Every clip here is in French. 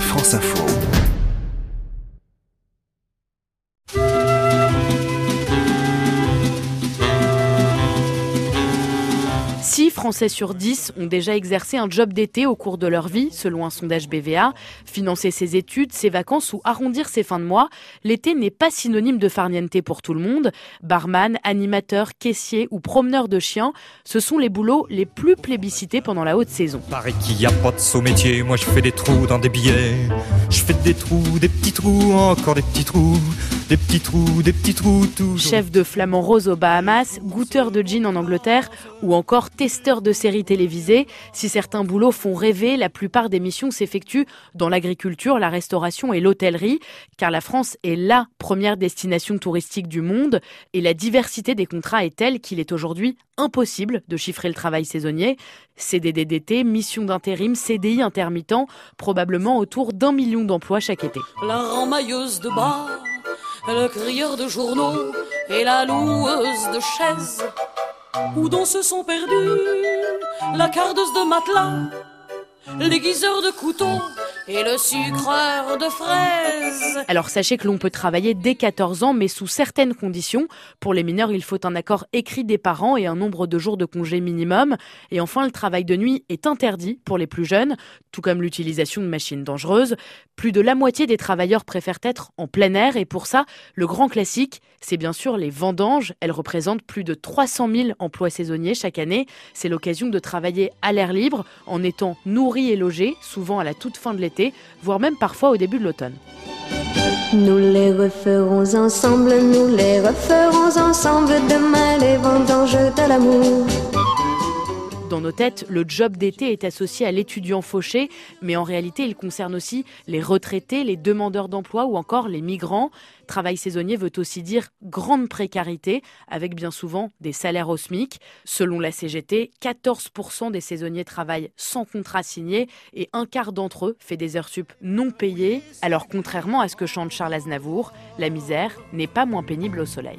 France Info. Français sur 10 ont déjà exercé un job d'été au cours de leur vie, selon un sondage BVA. Financer ses études, ses vacances ou arrondir ses fins de mois, l'été n'est pas synonyme de farniente pour tout le monde. Barman, animateur, caissier ou promeneur de chiens, ce sont les boulots les plus plébiscités pendant la haute saison. Qu'il n'y a pas métier, moi je fais des trous dans des billets. Je fais des trous, des petits trous, encore des petits trous, des petits trous, des petits trous, toujours. Chef de flamand rose aux Bahamas, goûteur de gin en Angleterre ou encore testeur de séries télévisées. Si certains boulots font rêver, la plupart des missions s'effectuent dans l'agriculture, la restauration et l'hôtellerie, car la France est la première destination touristique du monde et la diversité des contrats est telle qu'il est aujourd'hui impossible de chiffrer le travail saisonnier. CDD d'été, mission d'intérim, CDI intermittent, probablement autour d'un million d'emplois chaque été. La ramailleuse de bar, le crieur de journaux et la loueuse de chaises où dont se sont perdus la cardeuse de matelas, l'aiguiseur de couteaux et le sucreur de fraises. Alors sachez que l'on peut travailler dès 14 ans, mais sous certaines conditions. Pour les mineurs, il faut un accord écrit des parents et un nombre de jours de congé minimum. Et enfin, le travail de nuit est interdit pour les plus jeunes, tout comme l'utilisation de machines dangereuses. Plus de la moitié des travailleurs préfèrent être en plein air, et pour ça, le grand classique, c'est bien sûr les vendanges. Elles représentent plus de 300 000 emplois saisonniers chaque année. C'est l'occasion de travailler à l'air libre, en étant nourri et logé, souvent à la toute fin de l'été voire même parfois au début de l'automne. Nous les referons ensemble, nous les referons ensemble, demain les vendanges de l'amour. Dans nos têtes, le job d'été est associé à l'étudiant fauché, mais en réalité, il concerne aussi les retraités, les demandeurs d'emploi ou encore les migrants. Travail saisonnier veut aussi dire grande précarité, avec bien souvent des salaires au SMIC. Selon la CGT, 14% des saisonniers travaillent sans contrat signé et un quart d'entre eux fait des heures sup non payées. Alors contrairement à ce que chante Charles Aznavour, la misère n'est pas moins pénible au soleil.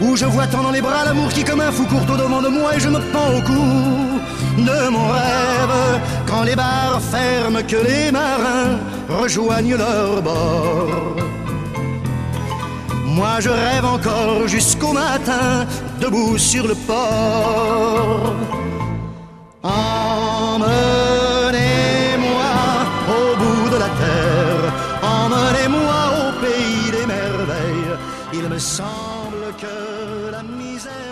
Où je vois tant dans les bras l'amour qui comme un fou court au devant de moi et je me pends au cou de mon rêve. Quand les bars ferment, que les marins rejoignent leur bord. Moi je rêve encore jusqu'au matin, debout sur le port. Emmenez-moi au bout de la terre, emmenez-moi au pays des merveilles. Il me semble la misère.